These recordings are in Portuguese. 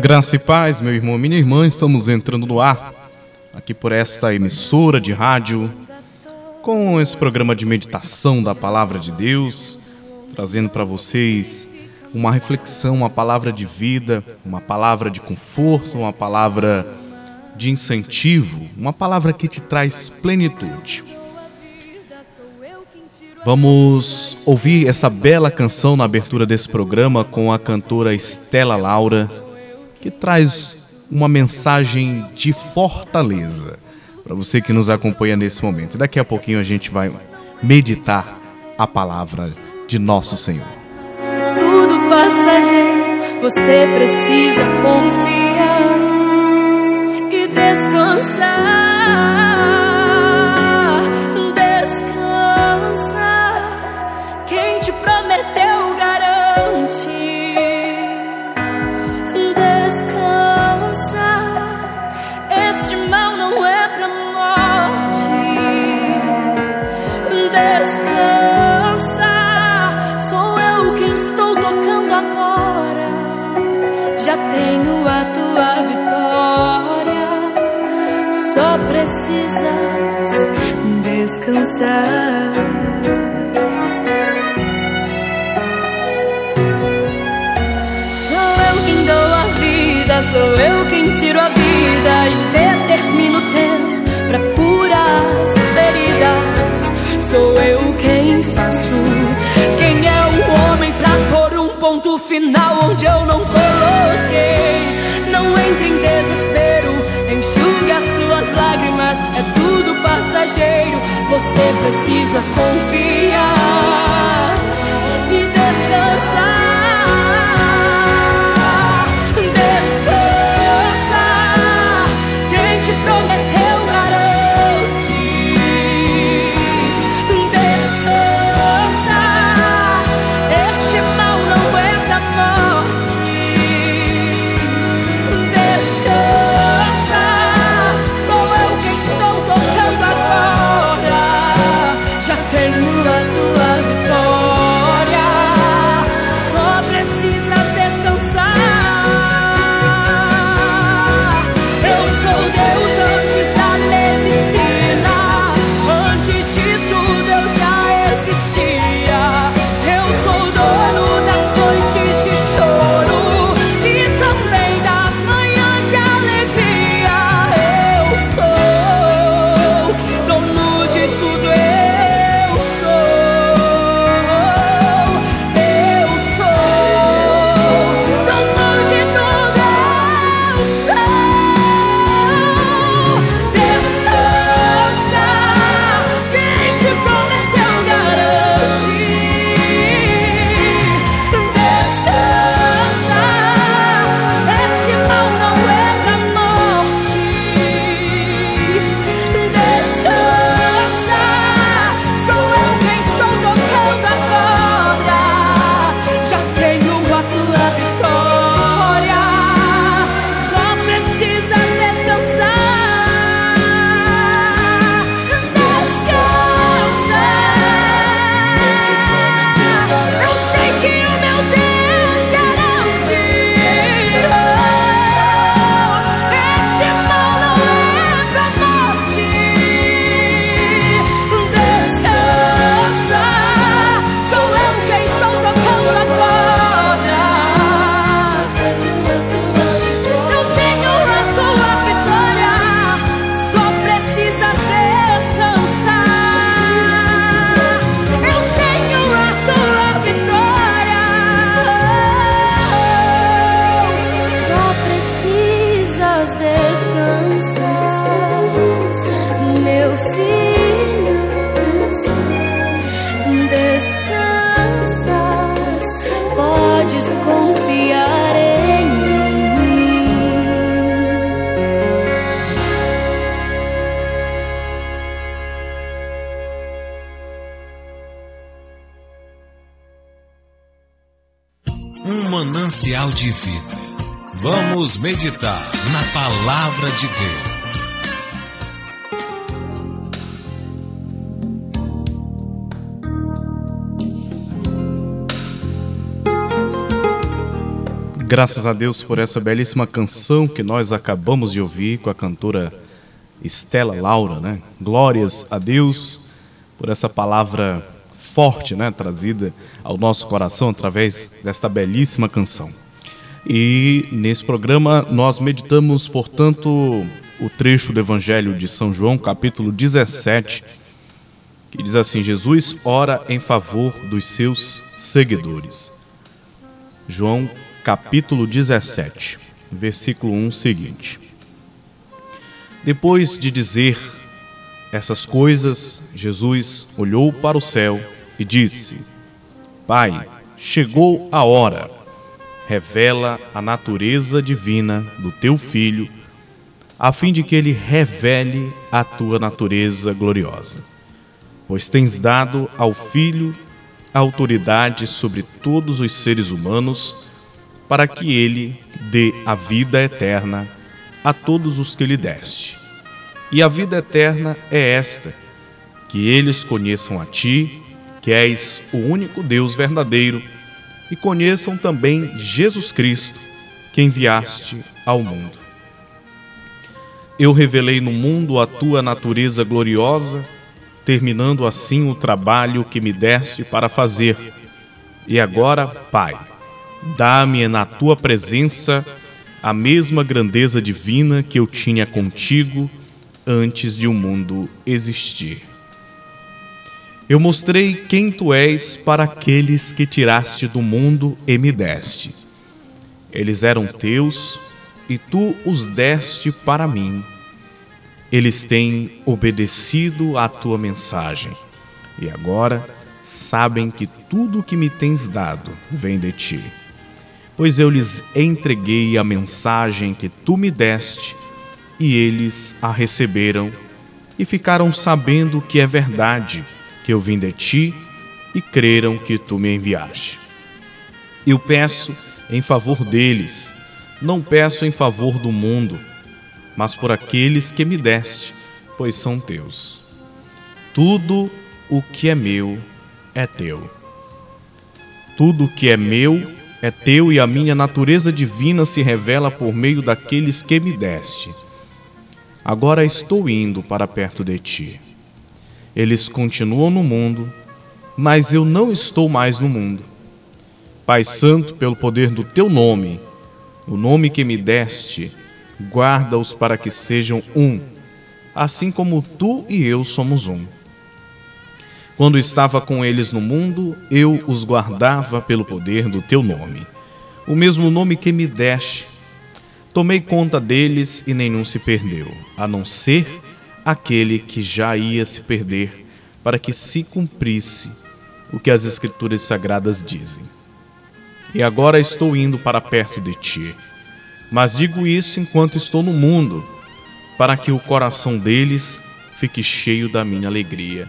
Graça e paz, meu irmão, minha irmã, estamos entrando no ar, aqui por essa emissora de rádio, com esse programa de meditação da Palavra de Deus, trazendo para vocês uma reflexão, uma palavra de vida, uma palavra de conforto, uma palavra de incentivo, uma palavra que te traz plenitude. Vamos ouvir essa bela canção na abertura desse programa com a cantora Estela Laura, que traz uma mensagem de fortaleza para você que nos acompanha nesse momento. Daqui a pouquinho a gente vai meditar a palavra de nosso Senhor. Tudo passageiro, você precisa confiar Sou eu quem dou a vida, sou eu quem tiro a vida e determino o tempo pra curar as feridas. Sou eu quem faço. Quem é o homem pra pôr um ponto final onde eu não coloquei? Não entre em desespero, enxugue as suas lágrimas. É tudo passageiro você precisa confiar e descansar. De vida. Vamos meditar na palavra de Deus. Graças a Deus por essa belíssima canção que nós acabamos de ouvir com a cantora Estela Laura, né? Glórias a Deus por essa palavra forte, né, trazida ao nosso coração através desta belíssima canção. E nesse programa nós meditamos, portanto, o trecho do Evangelho de São João, capítulo 17, que diz assim: Jesus ora em favor dos seus seguidores. João capítulo 17, versículo 1 seguinte. Depois de dizer essas coisas, Jesus olhou para o céu e disse: Pai, chegou a hora. Revela a natureza divina do teu filho, a fim de que ele revele a tua natureza gloriosa. Pois tens dado ao filho a autoridade sobre todos os seres humanos para que ele dê a vida eterna a todos os que lhe deste. E a vida eterna é esta: que eles conheçam a ti, que és o único Deus verdadeiro, e conheçam também Jesus Cristo, que enviaste ao mundo. Eu revelei no mundo a tua natureza gloriosa, terminando assim o trabalho que me deste para fazer. E agora, Pai, Dá-me na tua presença a mesma grandeza divina que eu tinha contigo antes de o mundo existir. Eu mostrei quem tu és para aqueles que tiraste do mundo e me deste. Eles eram teus e tu os deste para mim. Eles têm obedecido à tua mensagem e agora sabem que tudo o que me tens dado vem de ti pois eu lhes entreguei a mensagem que tu me deste, e eles a receberam e ficaram sabendo que é verdade que eu vim de ti e creram que tu me enviaste. Eu peço em favor deles, não peço em favor do mundo, mas por aqueles que me deste, pois são teus. Tudo o que é meu é teu. Tudo o que é meu é teu e a minha natureza divina se revela por meio daqueles que me deste. Agora estou indo para perto de ti. Eles continuam no mundo, mas eu não estou mais no mundo. Pai Santo, pelo poder do teu nome, o nome que me deste, guarda-os para que sejam um, assim como tu e eu somos um. Quando estava com eles no mundo, eu os guardava pelo poder do teu nome, o mesmo nome que me deste. Tomei conta deles e nenhum se perdeu, a não ser aquele que já ia se perder, para que se cumprisse o que as Escrituras Sagradas dizem. E agora estou indo para perto de ti, mas digo isso enquanto estou no mundo, para que o coração deles fique cheio da minha alegria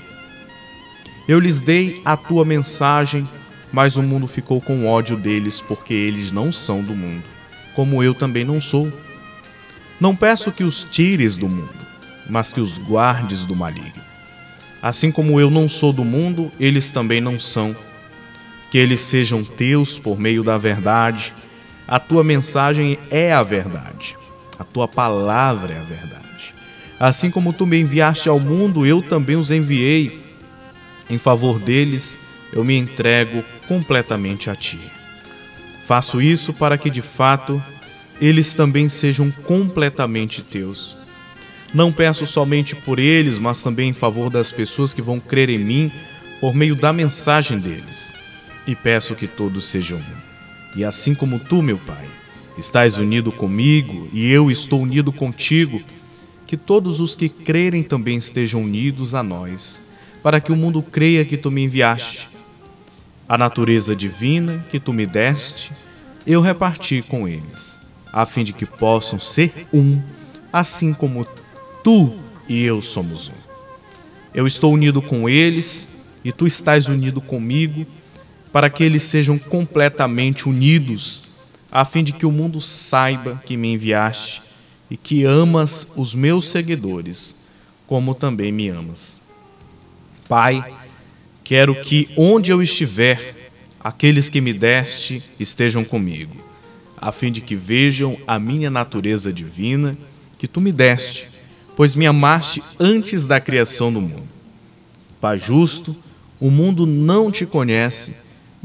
eu lhes dei a tua mensagem, mas o mundo ficou com ódio deles, porque eles não são do mundo, como eu também não sou. Não peço que os tires do mundo, mas que os guardes do maligno. Assim como eu não sou do mundo, eles também não são. Que eles sejam teus por meio da verdade. A tua mensagem é a verdade. A tua palavra é a verdade. Assim como tu me enviaste ao mundo, eu também os enviei em favor deles, eu me entrego completamente a Ti. Faço isso para que, de fato, eles também sejam completamente Teus. Não peço somente por eles, mas também em favor das pessoas que vão crer em mim por meio da mensagem deles. E peço que todos sejam um. E assim como tu, meu Pai, estás unido comigo e eu estou unido contigo, que todos os que crerem também estejam unidos a nós para que o mundo creia que tu me enviaste. A natureza divina que tu me deste, eu reparti com eles, a fim de que possam ser um, assim como tu e eu somos um. Eu estou unido com eles e tu estás unido comigo, para que eles sejam completamente unidos, a fim de que o mundo saiba que me enviaste e que amas os meus seguidores, como também me amas. Pai, quero que onde eu estiver, aqueles que me deste estejam comigo, a fim de que vejam a minha natureza divina que tu me deste, pois me amaste antes da criação do mundo. Pai justo, o mundo não te conhece,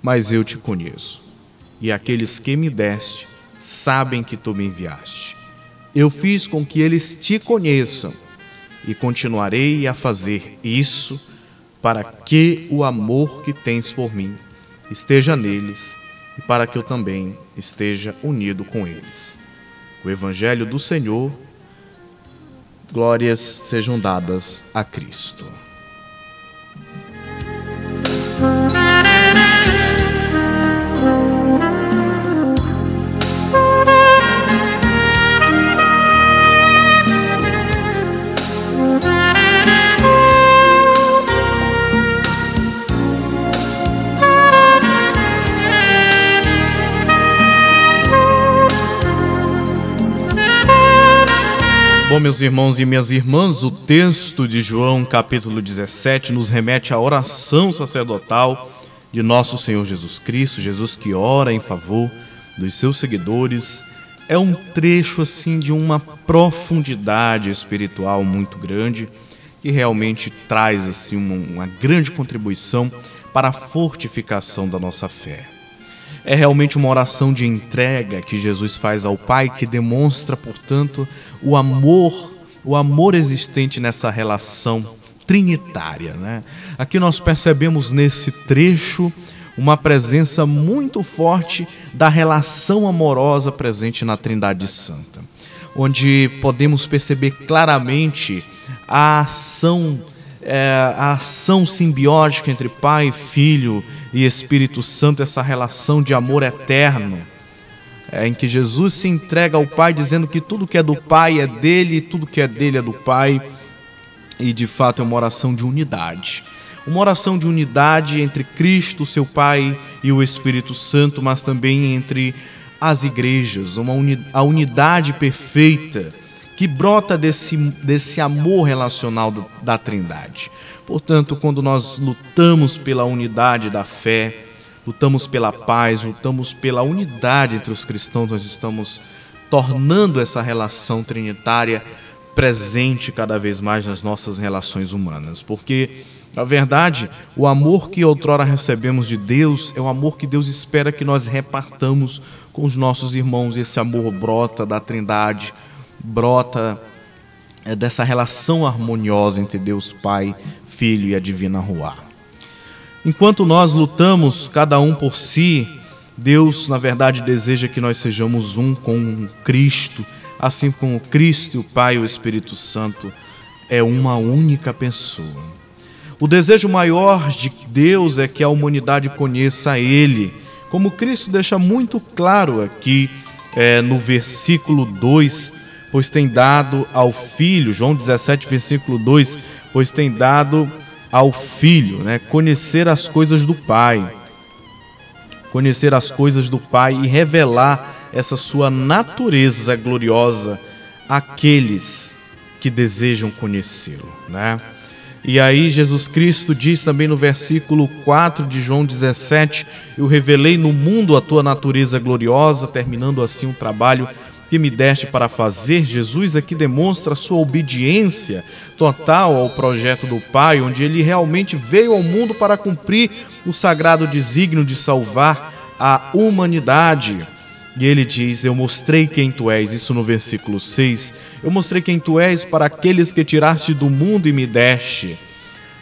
mas eu te conheço. E aqueles que me deste sabem que tu me enviaste. Eu fiz com que eles te conheçam e continuarei a fazer isso para que o amor que tens por mim esteja neles e para que eu também esteja unido com eles. O Evangelho do Senhor, glórias sejam dadas a Cristo. Meus irmãos e minhas irmãs, o texto de João, capítulo 17, nos remete à oração sacerdotal de nosso Senhor Jesus Cristo, Jesus que ora em favor dos seus seguidores. É um trecho assim de uma profundidade espiritual muito grande que realmente traz assim uma, uma grande contribuição para a fortificação da nossa fé. É realmente uma oração de entrega que Jesus faz ao Pai que demonstra, portanto, o amor, o amor existente nessa relação trinitária, né? Aqui nós percebemos nesse trecho uma presença muito forte da relação amorosa presente na Trindade Santa, onde podemos perceber claramente a ação é, a ação simbiótica entre Pai, Filho e Espírito Santo, essa relação de amor eterno, é, em que Jesus se entrega ao Pai, dizendo que tudo que é do Pai é dele, tudo que é dele é do Pai, e de fato é uma oração de unidade. Uma oração de unidade entre Cristo, seu Pai, e o Espírito Santo, mas também entre as igrejas, uma uni a unidade perfeita que brota desse, desse amor relacional da Trindade. Portanto, quando nós lutamos pela unidade da fé, lutamos pela paz, lutamos pela unidade entre os cristãos, nós estamos tornando essa relação trinitária presente cada vez mais nas nossas relações humanas. Porque, na verdade, o amor que outrora recebemos de Deus é o amor que Deus espera que nós repartamos com os nossos irmãos. Esse amor brota da Trindade brota é, dessa relação harmoniosa entre Deus Pai, Filho e a Divina Ruá. Enquanto nós lutamos cada um por si, Deus, na verdade, deseja que nós sejamos um com Cristo, assim como Cristo, o Pai e o Espírito Santo é uma única pessoa. O desejo maior de Deus é que a humanidade conheça Ele, como Cristo deixa muito claro aqui é, no versículo 2 pois tem dado ao filho, João 17, versículo 2, pois tem dado ao filho, né, conhecer as coisas do Pai. Conhecer as coisas do Pai e revelar essa sua natureza gloriosa àqueles que desejam conhecê-lo, né? E aí Jesus Cristo diz também no versículo 4 de João 17: Eu revelei no mundo a tua natureza gloriosa, terminando assim o trabalho que me deste para fazer, Jesus aqui demonstra a sua obediência total ao projeto do Pai, onde ele realmente veio ao mundo para cumprir o sagrado desígnio de salvar a humanidade. E ele diz: Eu mostrei quem tu és, isso no versículo 6. Eu mostrei quem tu és para aqueles que tiraste do mundo e me deste.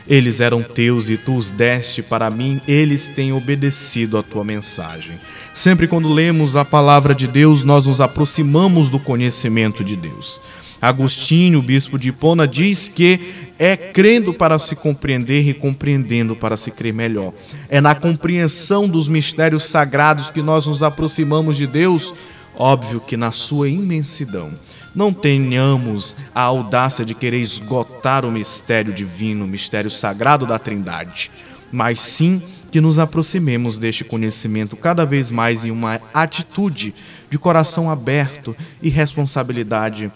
Eles eram teus e tu os deste para mim, eles têm obedecido a tua mensagem. Sempre quando lemos a palavra de Deus, nós nos aproximamos do conhecimento de Deus. Agostinho, bispo de Hipona, diz que é crendo para se compreender e compreendendo para se crer melhor. É na compreensão dos mistérios sagrados que nós nos aproximamos de Deus, óbvio que na sua imensidão não tenhamos a audácia de querer esgotar o mistério divino, o mistério sagrado da Trindade, mas sim que nos aproximemos deste conhecimento cada vez mais em uma atitude de coração aberto e responsabilidade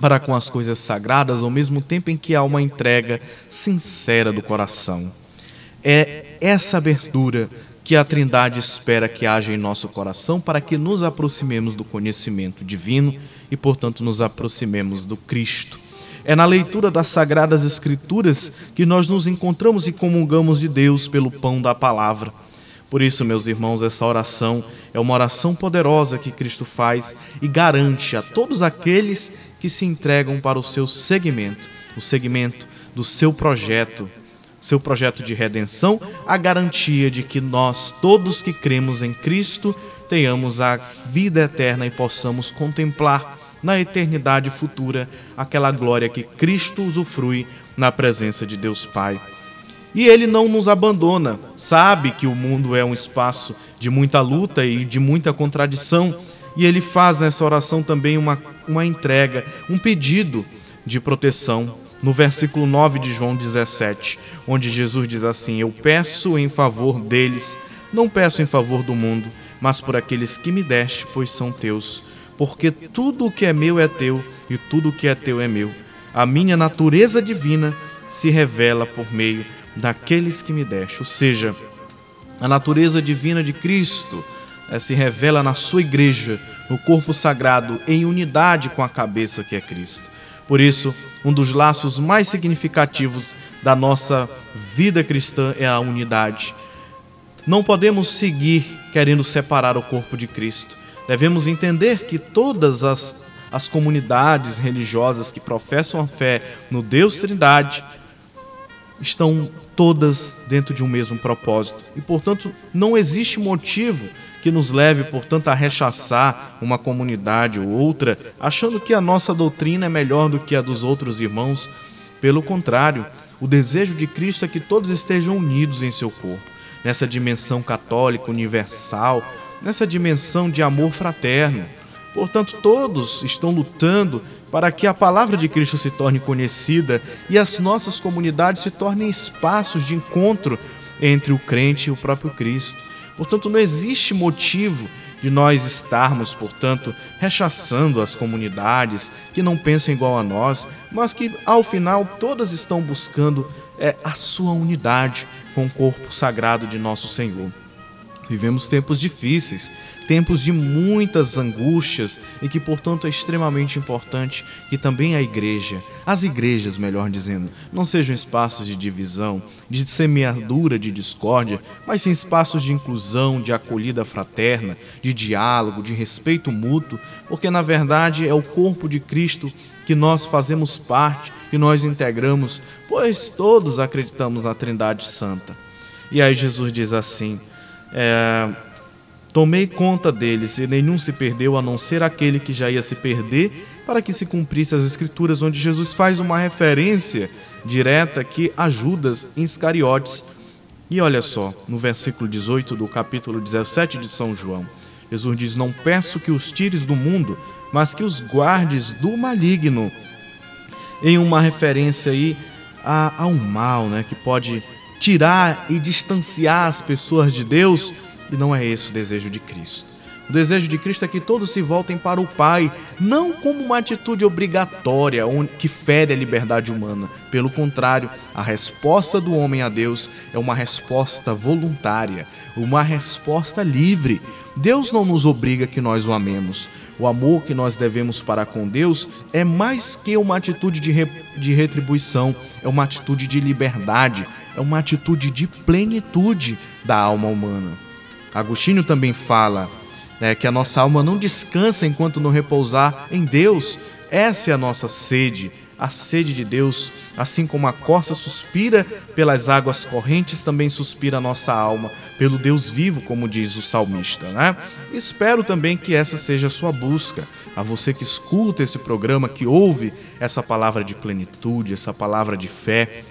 para com as coisas sagradas, ao mesmo tempo em que há uma entrega sincera do coração. É essa abertura que a Trindade espera que haja em nosso coração para que nos aproximemos do conhecimento divino e, portanto, nos aproximemos do Cristo. É na leitura das Sagradas Escrituras que nós nos encontramos e comungamos de Deus pelo pão da palavra. Por isso, meus irmãos, essa oração é uma oração poderosa que Cristo faz e garante a todos aqueles que se entregam para o seu segmento, o segmento do seu projeto, seu projeto de redenção, a garantia de que nós, todos que cremos em Cristo, tenhamos a vida eterna e possamos contemplar na eternidade futura aquela glória que Cristo usufrui na presença de Deus Pai. E ele não nos abandona, sabe que o mundo é um espaço de muita luta e de muita contradição, e ele faz nessa oração também uma, uma entrega, um pedido de proteção. No versículo 9 de João 17, onde Jesus diz assim: Eu peço em favor deles, não peço em favor do mundo, mas por aqueles que me deste, pois são teus porque tudo o que é meu é teu e tudo o que é teu é meu. A minha natureza divina se revela por meio daqueles que me deste. Ou seja, a natureza divina de Cristo é, se revela na sua igreja, no corpo sagrado, em unidade com a cabeça que é Cristo. Por isso, um dos laços mais significativos da nossa vida cristã é a unidade. Não podemos seguir querendo separar o corpo de Cristo. Devemos entender que todas as, as comunidades religiosas que professam a fé no Deus Trindade estão todas dentro de um mesmo propósito. E, portanto, não existe motivo que nos leve, portanto, a rechaçar uma comunidade ou outra, achando que a nossa doutrina é melhor do que a dos outros irmãos. Pelo contrário, o desejo de Cristo é que todos estejam unidos em seu corpo, nessa dimensão católica universal, nessa dimensão de amor fraterno. Portanto, todos estão lutando para que a palavra de Cristo se torne conhecida e as nossas comunidades se tornem espaços de encontro entre o crente e o próprio Cristo. Portanto, não existe motivo de nós estarmos, portanto, rechaçando as comunidades que não pensam igual a nós, mas que ao final todas estão buscando é, a sua unidade com o corpo sagrado de nosso Senhor. Vivemos tempos difíceis, tempos de muitas angústias e que, portanto, é extremamente importante que também a igreja, as igrejas, melhor dizendo, não sejam espaços de divisão, de semeadura de discórdia, mas sim espaços de inclusão, de acolhida fraterna, de diálogo, de respeito mútuo, porque na verdade é o corpo de Cristo que nós fazemos parte, que nós integramos, pois todos acreditamos na Trindade Santa. E aí Jesus diz assim: é, Tomei conta deles, e nenhum se perdeu, a não ser aquele que já ia se perder, para que se cumprisse as Escrituras, onde Jesus faz uma referência direta aqui a Judas Iscariotes. E olha só, no versículo 18 do capítulo 17 de São João, Jesus diz: Não peço que os tires do mundo, mas que os guardes do maligno. Em uma referência aí a, a um mal, né, que pode tirar e distanciar as pessoas de Deus, e não é esse o desejo de Cristo. O desejo de Cristo é que todos se voltem para o Pai, não como uma atitude obrigatória que fere a liberdade humana. Pelo contrário, a resposta do homem a Deus é uma resposta voluntária, uma resposta livre. Deus não nos obriga que nós o amemos. O amor que nós devemos para com Deus é mais que uma atitude de, re de retribuição, é uma atitude de liberdade, é uma atitude de plenitude da alma humana. Agostinho também fala né, que a nossa alma não descansa enquanto não repousar em Deus. Essa é a nossa sede, a sede de Deus. Assim como a corça suspira pelas águas correntes, também suspira a nossa alma pelo Deus vivo, como diz o salmista. Né? Espero também que essa seja a sua busca. A você que escuta esse programa, que ouve essa palavra de plenitude, essa palavra de fé,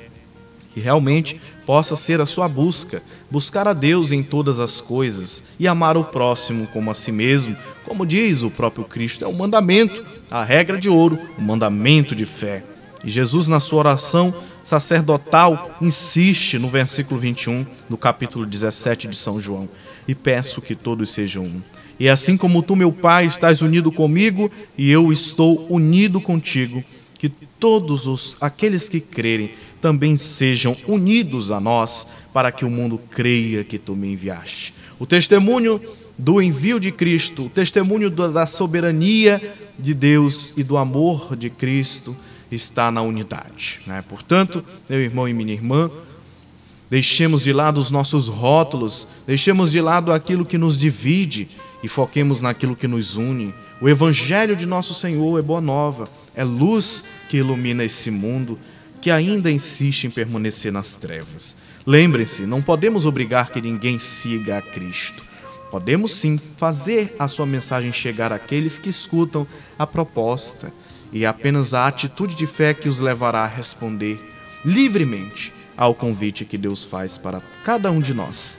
que realmente possa ser a sua busca, buscar a Deus em todas as coisas e amar o próximo como a si mesmo, como diz o próprio Cristo, é o mandamento, a regra de ouro, o mandamento de fé. E Jesus, na sua oração sacerdotal, insiste no versículo 21 do capítulo 17 de São João: E peço que todos sejam um. E assim como tu, meu Pai, estás unido comigo e eu estou unido contigo, que todos os aqueles que crerem também sejam unidos a nós, para que o mundo creia que tu me enviaste. O testemunho do envio de Cristo, o testemunho da soberania de Deus e do amor de Cristo está na unidade. Né? Portanto, meu irmão e minha irmã, deixemos de lado os nossos rótulos, deixemos de lado aquilo que nos divide e foquemos naquilo que nos une. O Evangelho de nosso Senhor é boa nova, é luz que ilumina esse mundo que ainda insiste em permanecer nas trevas. Lembrem-se, não podemos obrigar que ninguém siga a Cristo. Podemos sim fazer a sua mensagem chegar àqueles que escutam a proposta, e é apenas a atitude de fé que os levará a responder livremente ao convite que Deus faz para cada um de nós.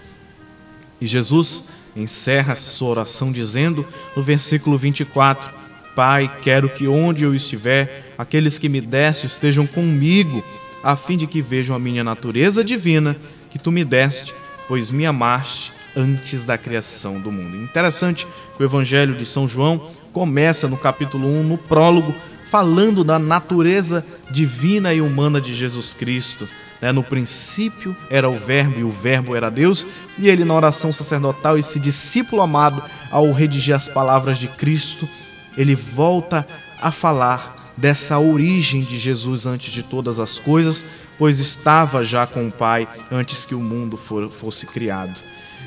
E Jesus encerra sua oração dizendo no versículo 24: Pai, quero que onde eu estiver, aqueles que me deste estejam comigo, a fim de que vejam a minha natureza divina que tu me deste, pois me amaste antes da criação do mundo. Interessante que o Evangelho de São João começa no capítulo 1, no prólogo, falando da natureza divina e humana de Jesus Cristo. Né? No princípio era o Verbo e o Verbo era Deus, e ele, na oração sacerdotal, esse discípulo amado, ao redigir as palavras de Cristo, ele volta a falar dessa origem de Jesus antes de todas as coisas, pois estava já com o Pai antes que o mundo for, fosse criado.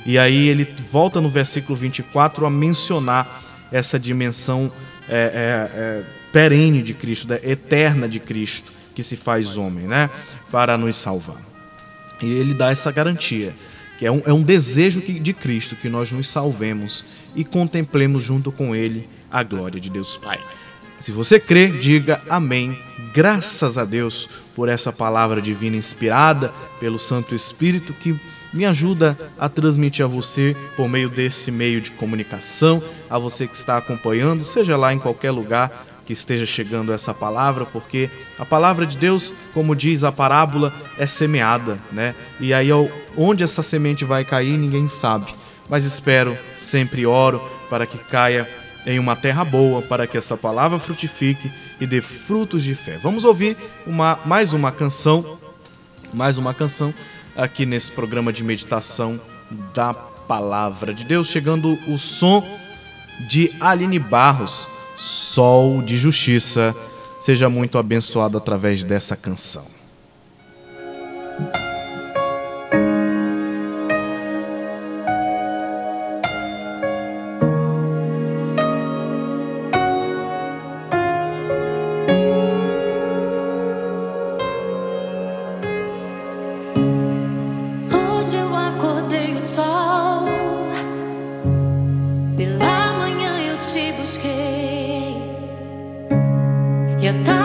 E aí ele volta no versículo 24 a mencionar essa dimensão é, é, é, perene de Cristo, eterna de Cristo, que se faz homem, né? Para nos salvar. E ele dá essa garantia, que é um, é um desejo de Cristo que nós nos salvemos e contemplemos junto com ele a glória de Deus Pai. Se você crê, diga amém. Graças a Deus por essa palavra divina inspirada pelo Santo Espírito que me ajuda a transmitir a você por meio desse meio de comunicação, a você que está acompanhando, seja lá em qualquer lugar que esteja chegando essa palavra, porque a palavra de Deus, como diz a parábola, é semeada, né? E aí onde essa semente vai cair, ninguém sabe. Mas espero, sempre oro para que caia em uma terra boa, para que essa palavra frutifique e dê frutos de fé. Vamos ouvir uma, mais uma canção, mais uma canção aqui nesse programa de meditação da palavra de Deus, chegando o som de Aline Barros, Sol de Justiça. Seja muito abençoado através dessa canção. 듯한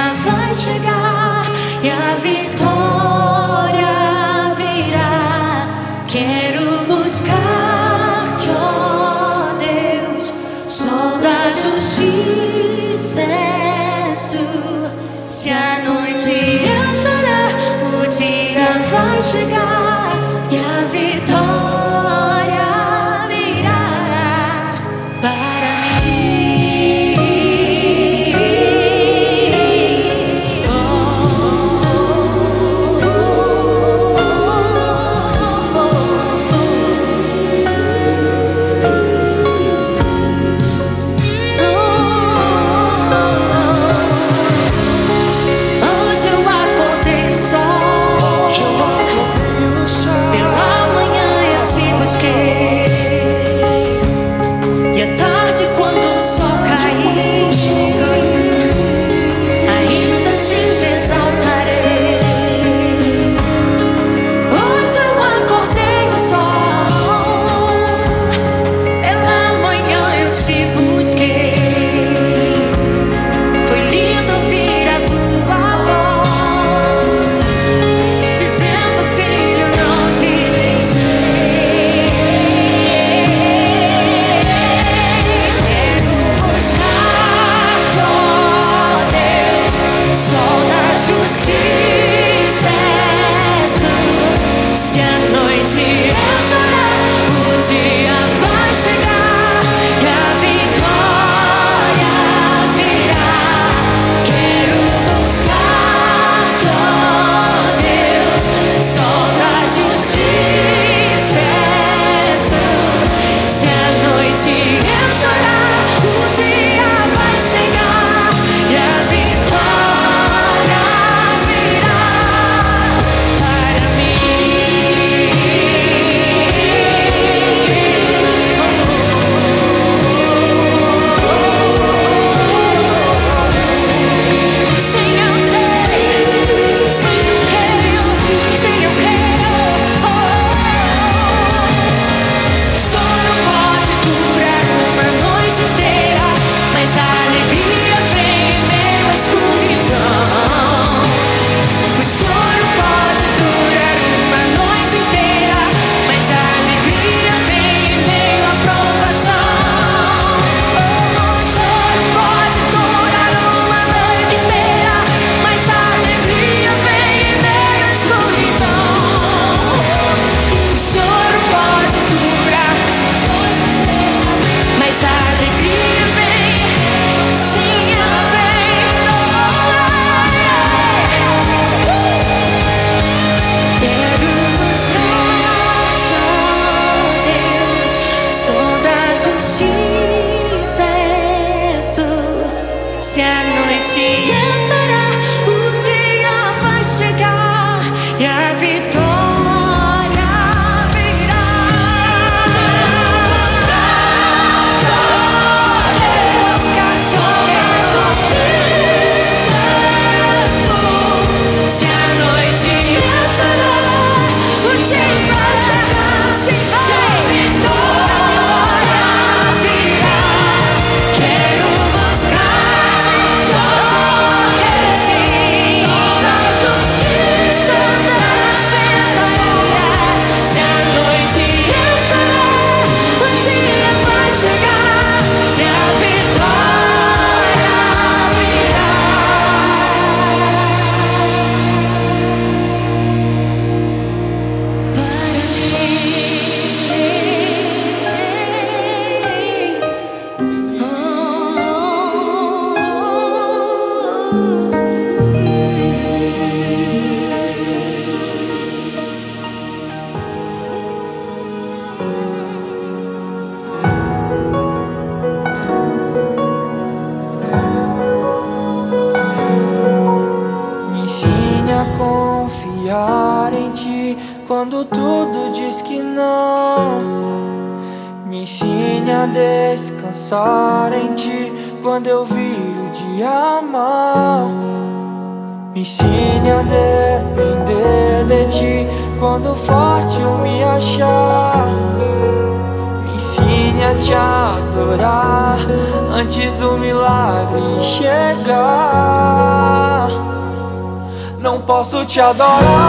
dia vai chegar e a vitória virá. Quero buscar-te, ó oh Deus, sol da justiça és tu. Se a noite eu chorar, o dia vai chegar. te adorar.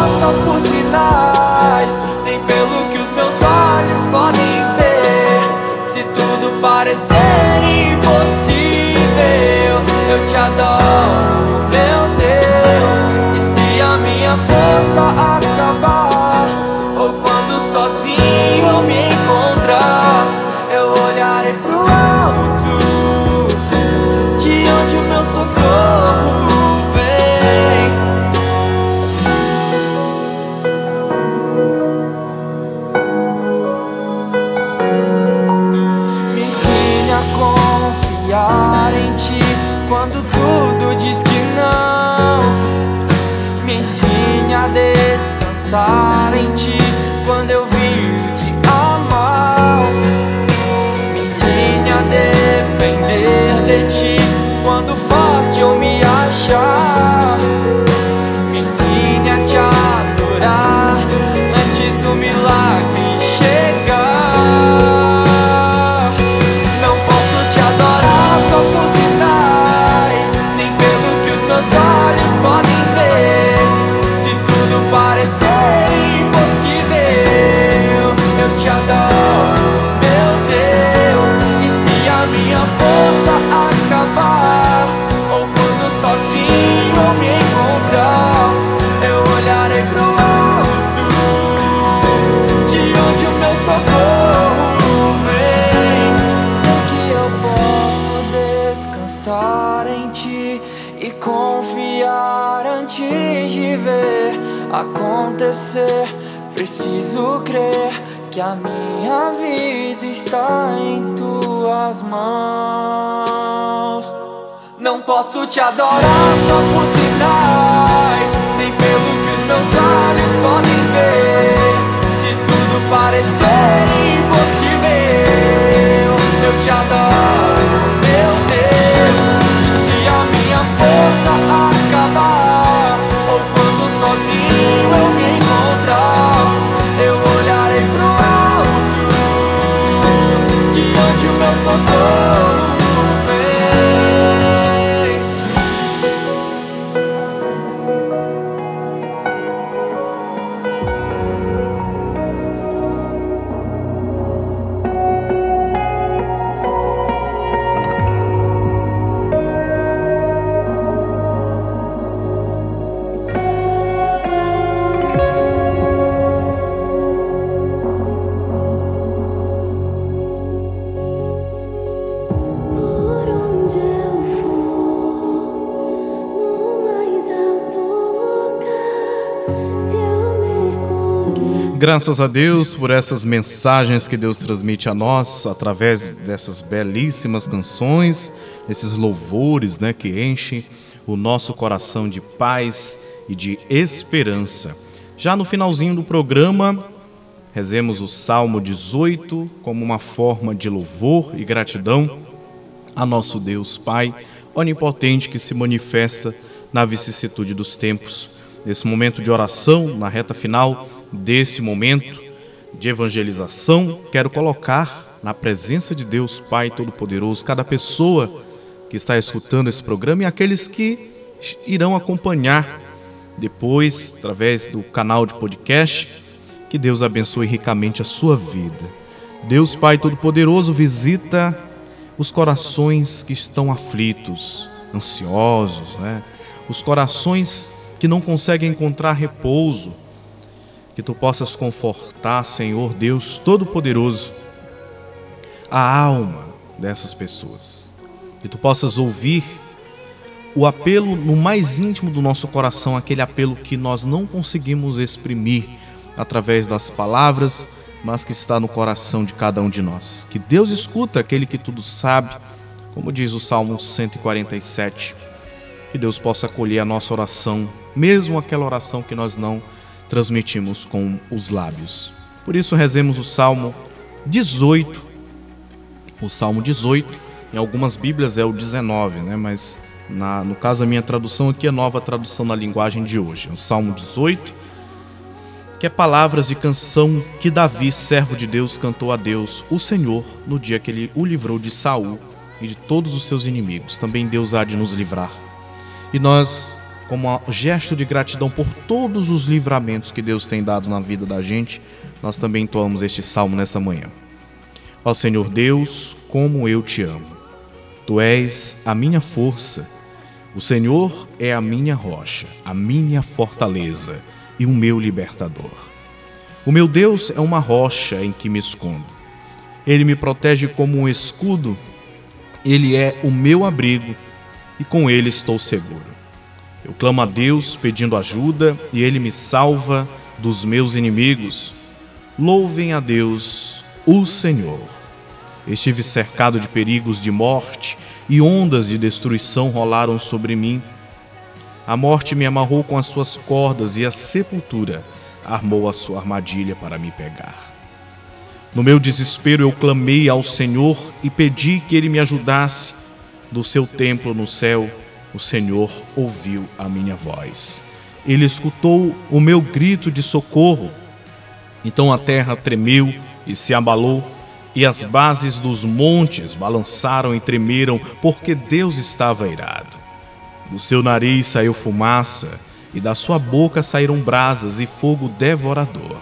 A minha vida está em tuas mãos. Não posso te adorar só por sinais, nem pelo que os meus olhos podem ver. Se tudo parecer impossível, eu te adoro. Graças a Deus por essas mensagens que Deus transmite a nós através dessas belíssimas canções, esses louvores, né, que enchem o nosso coração de paz e de esperança. Já no finalzinho do programa, rezemos o Salmo 18 como uma forma de louvor e gratidão a nosso Deus Pai onipotente que se manifesta na vicissitude dos tempos. Nesse momento de oração, na reta final desse momento de evangelização, quero colocar na presença de Deus Pai Todo-Poderoso cada pessoa que está escutando esse programa e aqueles que irão acompanhar depois, através do canal de podcast. Que Deus abençoe ricamente a sua vida. Deus Pai Todo-Poderoso visita os corações que estão aflitos, ansiosos, né? os corações que não conseguem encontrar repouso. Que tu possas confortar, Senhor Deus Todo-Poderoso, a alma dessas pessoas. Que tu possas ouvir o apelo no mais íntimo do nosso coração, aquele apelo que nós não conseguimos exprimir através das palavras, mas que está no coração de cada um de nós. Que Deus escuta aquele que tudo sabe, como diz o Salmo 147. Que Deus possa acolher a nossa oração, mesmo aquela oração que nós não transmitimos com os lábios. Por isso rezemos o Salmo 18. O Salmo 18, em algumas Bíblias é o 19, né? Mas na, no caso a minha tradução aqui é nova tradução na linguagem de hoje. O Salmo 18 que é palavras de canção que Davi, servo de Deus, cantou a Deus, o Senhor, no dia que ele o livrou de Saul e de todos os seus inimigos. Também Deus há de nos livrar. E nós, como gesto de gratidão por todos os livramentos que Deus tem dado na vida da gente, nós também entoamos este salmo nesta manhã. Ó Senhor Deus, como eu te amo. Tu és a minha força. O Senhor é a minha rocha, a minha fortaleza e o meu libertador. O meu Deus é uma rocha em que me escondo. Ele me protege como um escudo, ele é o meu abrigo e com ele estou seguro. Eu clamo a Deus pedindo ajuda e ele me salva dos meus inimigos. Louvem a Deus, o Senhor. Estive cercado de perigos de morte e ondas de destruição rolaram sobre mim. A morte me amarrou com as suas cordas e a sepultura armou a sua armadilha para me pegar. No meu desespero eu clamei ao Senhor e pedi que ele me ajudasse. Do seu templo no céu, o Senhor ouviu a minha voz. Ele escutou o meu grito de socorro. Então a terra tremeu e se abalou, e as bases dos montes balançaram e tremeram, porque Deus estava irado. Do seu nariz saiu fumaça, e da sua boca saíram brasas e fogo devorador.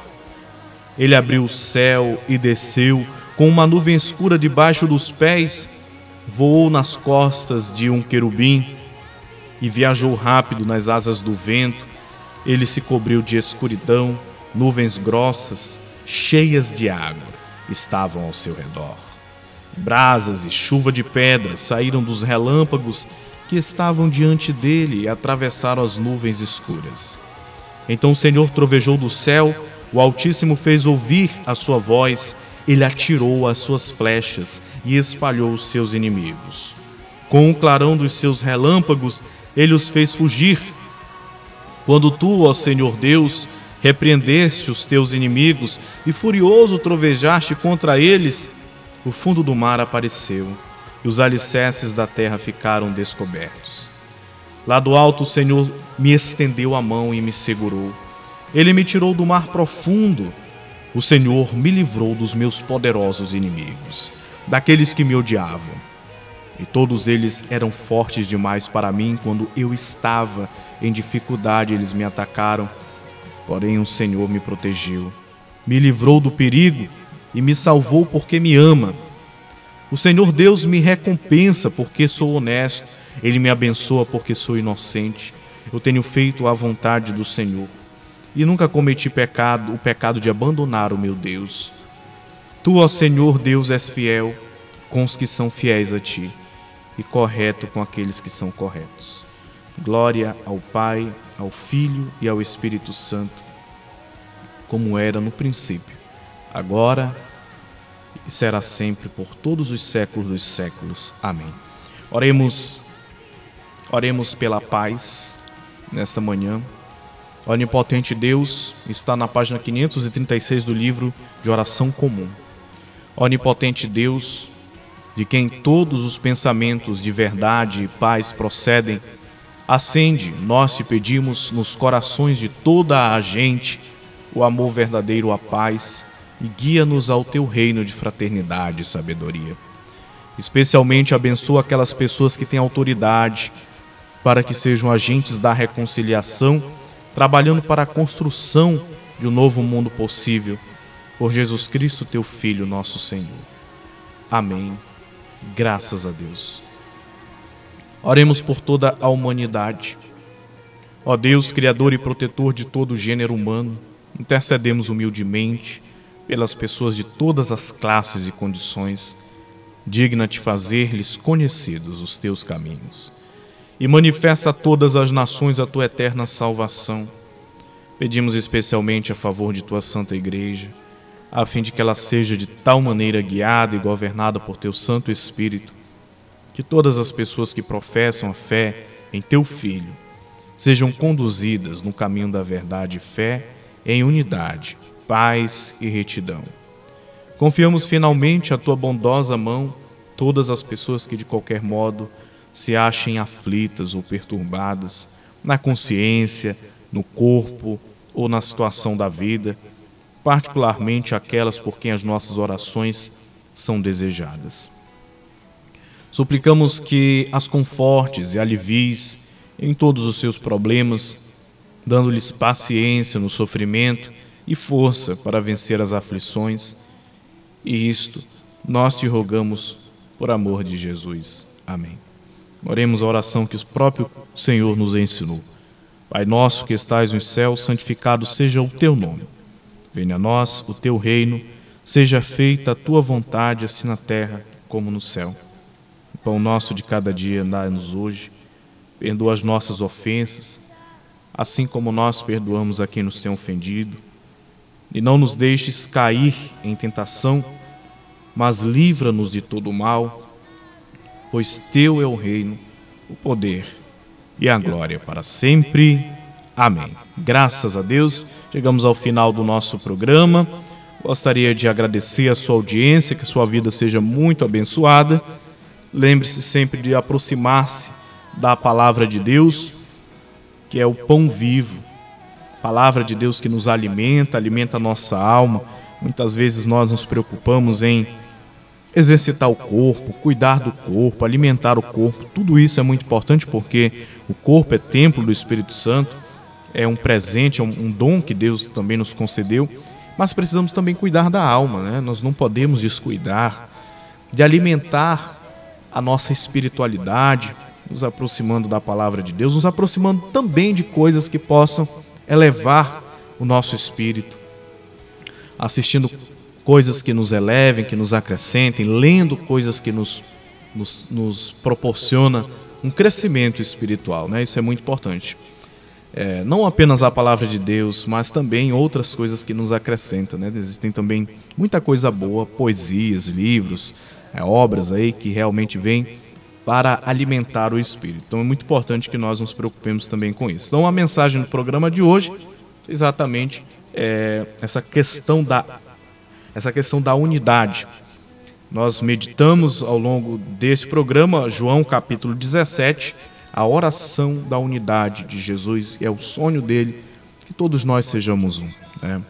Ele abriu o céu e desceu, com uma nuvem escura debaixo dos pés, voou nas costas de um querubim e viajou rápido nas asas do vento. Ele se cobriu de escuridão, nuvens grossas, cheias de água, estavam ao seu redor. Brasas e chuva de pedras saíram dos relâmpagos que estavam diante dele e atravessaram as nuvens escuras. Então o Senhor trovejou do céu, o Altíssimo fez ouvir a sua voz, ele atirou as suas flechas e espalhou os seus inimigos. Com o clarão dos seus relâmpagos, ele os fez fugir. Quando tu, ó Senhor Deus, repreendeste os teus inimigos e furioso trovejaste contra eles, o fundo do mar apareceu e os alicerces da terra ficaram descobertos. Lá do alto o Senhor me estendeu a mão e me segurou. Ele me tirou do mar profundo. O Senhor me livrou dos meus poderosos inimigos, daqueles que me odiavam. E todos eles eram fortes demais para mim quando eu estava em dificuldade, eles me atacaram. Porém, o Senhor me protegeu, me livrou do perigo e me salvou porque me ama. O Senhor Deus me recompensa porque sou honesto, Ele me abençoa porque sou inocente. Eu tenho feito a vontade do Senhor e nunca cometi pecado, o pecado de abandonar o meu Deus. Tu, ó Senhor Deus, és fiel com os que são fiéis a ti e correto com aqueles que são corretos. Glória ao Pai, ao Filho e ao Espírito Santo, como era no princípio, agora e será sempre por todos os séculos dos séculos. Amém. Oremos, oremos pela paz nesta manhã. Onipotente Deus está na página 536 do livro de oração comum. Onipotente Deus, de quem todos os pensamentos de verdade e paz procedem, acende, nós te pedimos, nos corações de toda a gente o amor verdadeiro, a paz e guia-nos ao teu reino de fraternidade e sabedoria. Especialmente abençoa aquelas pessoas que têm autoridade para que sejam agentes da reconciliação, trabalhando para a construção de um novo mundo possível, por Jesus Cristo, teu Filho, nosso Senhor. Amém. Graças a Deus. Oremos por toda a humanidade. Ó Deus, Criador e protetor de todo o gênero humano, intercedemos humildemente pelas pessoas de todas as classes e condições, digna-te fazer-lhes conhecidos os teus caminhos. E manifesta a todas as nações a tua eterna salvação. Pedimos especialmente a favor de tua santa igreja, a fim de que ela seja de tal maneira guiada e governada por teu Santo Espírito, que todas as pessoas que professam a fé em teu Filho sejam conduzidas no caminho da verdade e fé em unidade paz e retidão. Confiamos finalmente à tua bondosa mão todas as pessoas que de qualquer modo se achem aflitas ou perturbadas na consciência, no corpo ou na situação da vida, particularmente aquelas por quem as nossas orações são desejadas. Suplicamos que as confortes e alivies em todos os seus problemas, dando-lhes paciência no sofrimento e força para vencer as aflições. E isto nós te rogamos por amor de Jesus. Amém. Oremos a oração que o próprio Senhor nos ensinou. Pai nosso que estais nos céus, santificado seja o teu nome. Venha a nós o teu reino, seja feita a tua vontade, assim na terra como no céu. O pão nosso de cada dia dá-nos hoje. Perdoa as nossas ofensas, assim como nós perdoamos a quem nos tem ofendido e não nos deixes cair em tentação, mas livra-nos de todo mal, pois teu é o reino, o poder e a glória para sempre. Amém. Graças a Deus, chegamos ao final do nosso programa. Gostaria de agradecer a sua audiência, que sua vida seja muito abençoada. Lembre-se sempre de aproximar-se da palavra de Deus, que é o pão vivo palavra de Deus que nos alimenta, alimenta a nossa alma. Muitas vezes nós nos preocupamos em exercitar o corpo, cuidar do corpo, alimentar o corpo. Tudo isso é muito importante porque o corpo é templo do Espírito Santo, é um presente, é um, um dom que Deus também nos concedeu. Mas precisamos também cuidar da alma, né? Nós não podemos descuidar de alimentar a nossa espiritualidade, nos aproximando da palavra de Deus, nos aproximando também de coisas que possam elevar o nosso espírito, assistindo coisas que nos elevem, que nos acrescentem, lendo coisas que nos, nos, nos proporciona um crescimento espiritual, né? Isso é muito importante. É, não apenas a palavra de Deus, mas também outras coisas que nos acrescentam, né? Existem também muita coisa boa, poesias, livros, é, obras aí que realmente vêm para alimentar o espírito. Então é muito importante que nós nos preocupemos também com isso. Então a mensagem do programa de hoje exatamente é essa questão da essa questão da unidade. Nós meditamos ao longo desse programa João capítulo 17, a oração da unidade de Jesus, é o sonho dele que todos nós sejamos um, né?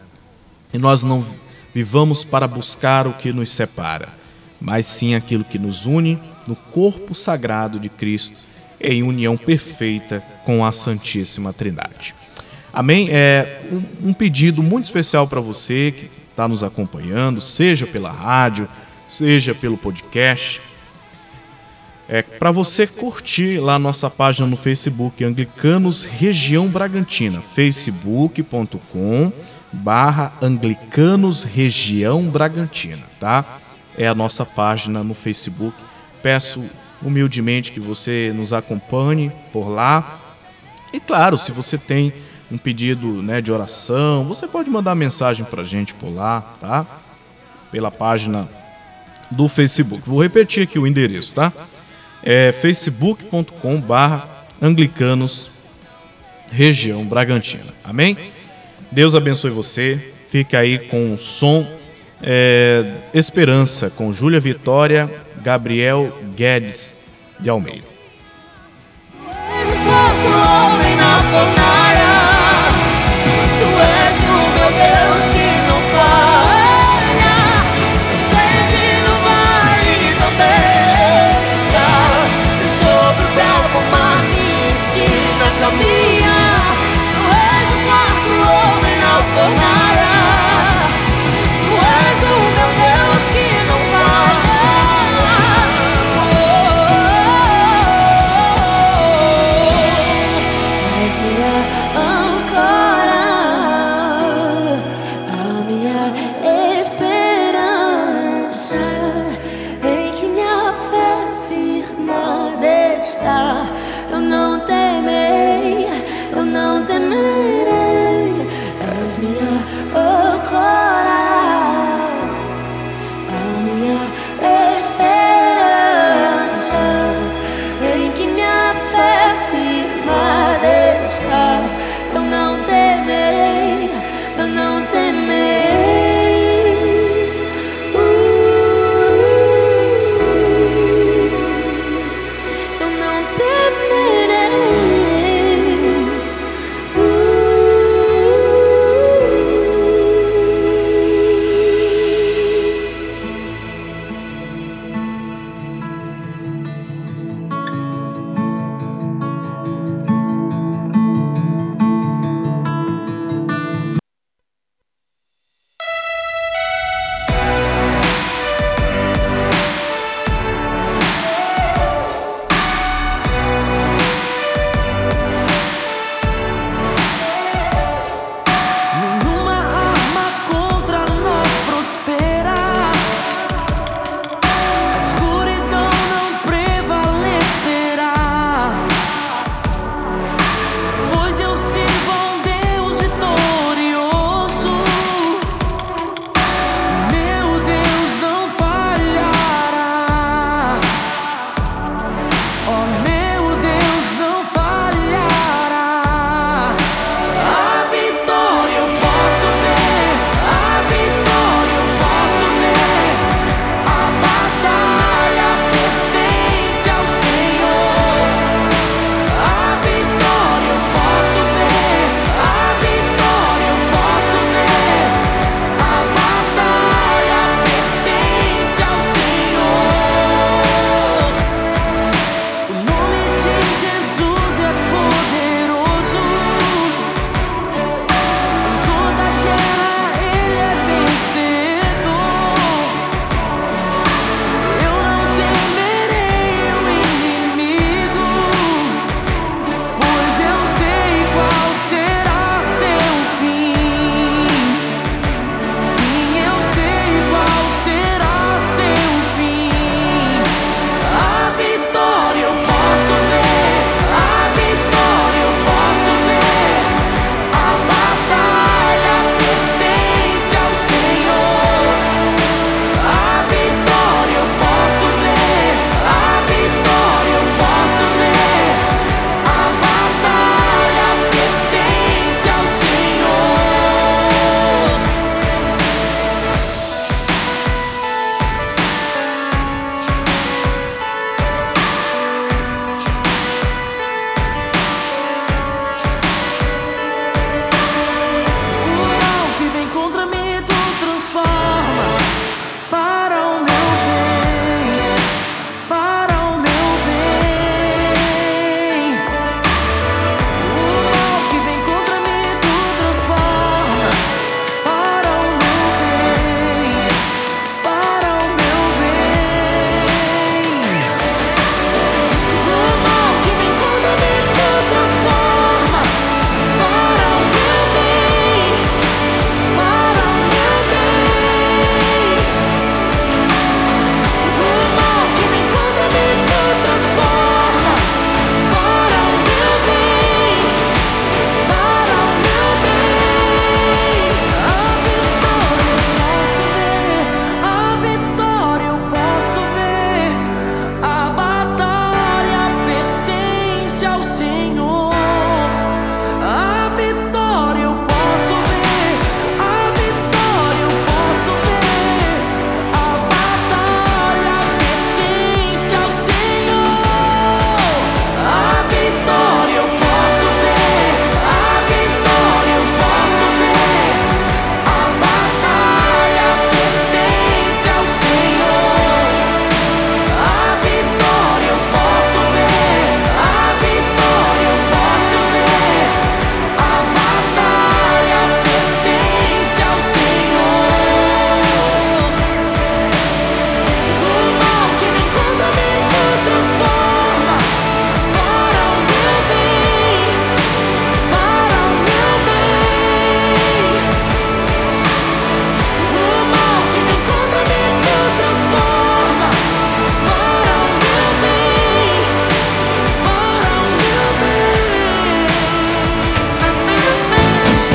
E nós não vivamos para buscar o que nos separa, mas sim aquilo que nos une no corpo sagrado de Cristo, em união perfeita com a Santíssima Trindade. Amém? É um, um pedido muito especial para você que está nos acompanhando, seja pela rádio, seja pelo podcast. É, para você curtir lá nossa página no Facebook, Anglicanos Região Bragantina, facebook.com barra Anglicanos Região Bragantina, tá? É a nossa página no Facebook. Peço humildemente que você nos acompanhe por lá. E claro, se você tem um pedido né, de oração, você pode mandar mensagem pra gente por lá, tá? Pela página do Facebook. Vou repetir aqui o endereço, tá? é facebook.com barra anglicanos região Bragantina. Amém? Deus abençoe você. Fica aí com o som é, Esperança com Júlia Vitória, Gabriel Guedes de Almeida.